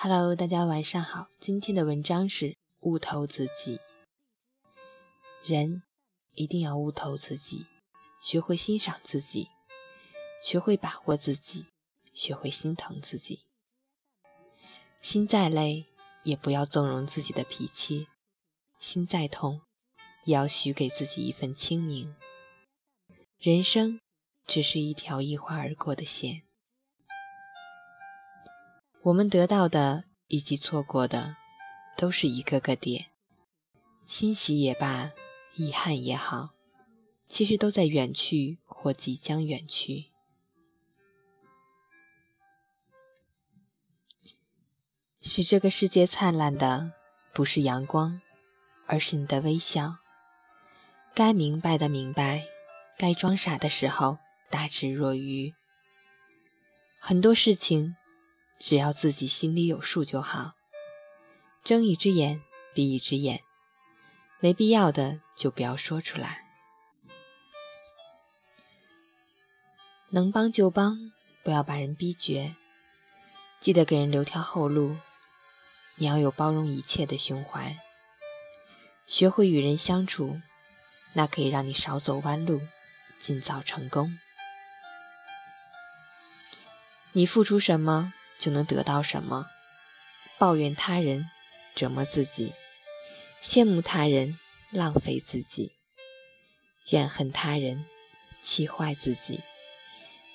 Hello，大家晚上好。今天的文章是悟透自己。人一定要悟透自己，学会欣赏自己，学会把握自己，学会心疼自己。心再累，也不要纵容自己的脾气；心再痛，也要许给自己一份清明。人生只是一条一划而过的线。我们得到的以及错过的，都是一个个点。欣喜也罢，遗憾也好，其实都在远去或即将远去。使这个世界灿烂的，不是阳光，而是你的微笑。该明白的明白，该装傻的时候，大智若愚。很多事情。只要自己心里有数就好，睁一只眼闭一只眼，没必要的就不要说出来。能帮就帮，不要把人逼绝。记得给人留条后路。你要有包容一切的胸怀，学会与人相处，那可以让你少走弯路，尽早成功。你付出什么？就能得到什么？抱怨他人，折磨自己；羡慕他人，浪费自己；怨恨他人，气坏自己；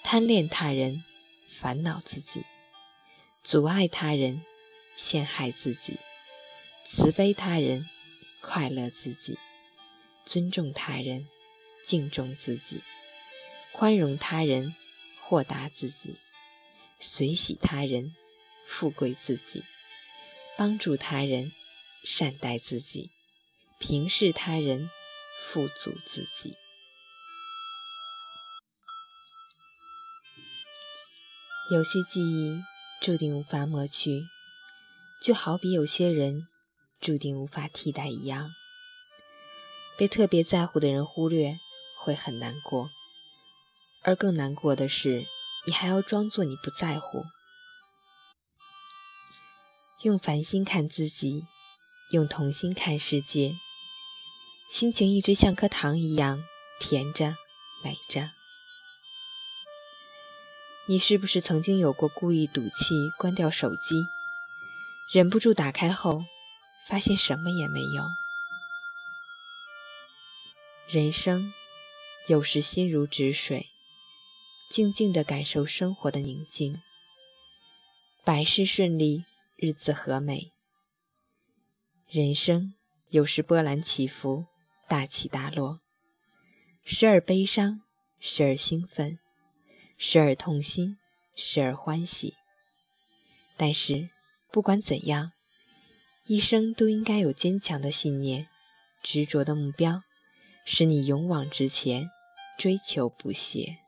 贪恋他人，烦恼自己；阻碍他人，陷害自己；慈悲他人，快乐自己；尊重他人，敬重自己；宽容他人，豁达自己。随喜他人，富贵自己；帮助他人，善待自己；平视他人，富足自己。有些记忆注定无法抹去，就好比有些人注定无法替代一样。被特别在乎的人忽略，会很难过；而更难过的是。你还要装作你不在乎，用凡心看自己，用童心看世界，心情一直像颗糖一样甜着、美着。你是不是曾经有过故意赌气关掉手机，忍不住打开后，发现什么也没有？人生有时心如止水。静静地感受生活的宁静，百事顺利，日子和美。人生有时波澜起伏，大起大落，时而悲伤，时而兴奋，时而痛心，时而欢喜。但是不管怎样，一生都应该有坚强的信念，执着的目标，使你勇往直前，追求不懈。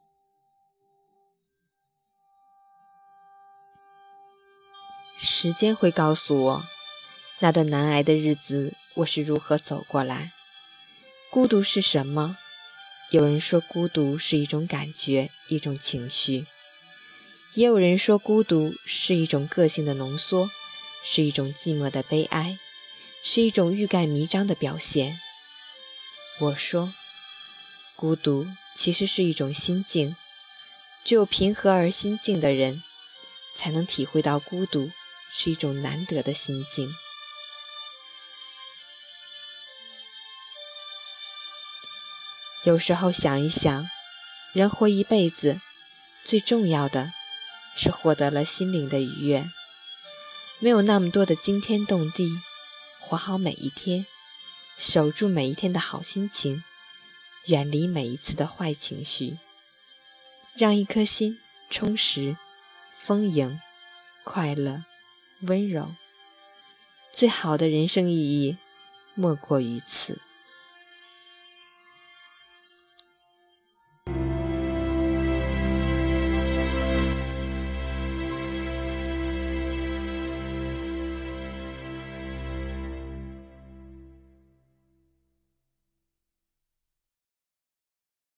时间会告诉我，那段难挨的日子我是如何走过来。孤独是什么？有人说孤独是一种感觉，一种情绪；也有人说孤独是一种个性的浓缩，是一种寂寞的悲哀，是一种欲盖弥彰的表现。我说，孤独其实是一种心境，只有平和而心静的人，才能体会到孤独。是一种难得的心境。有时候想一想，人活一辈子，最重要的是获得了心灵的愉悦。没有那么多的惊天动地，活好每一天，守住每一天的好心情，远离每一次的坏情绪，让一颗心充实、丰盈、快乐。温柔，最好的人生意义，莫过于此。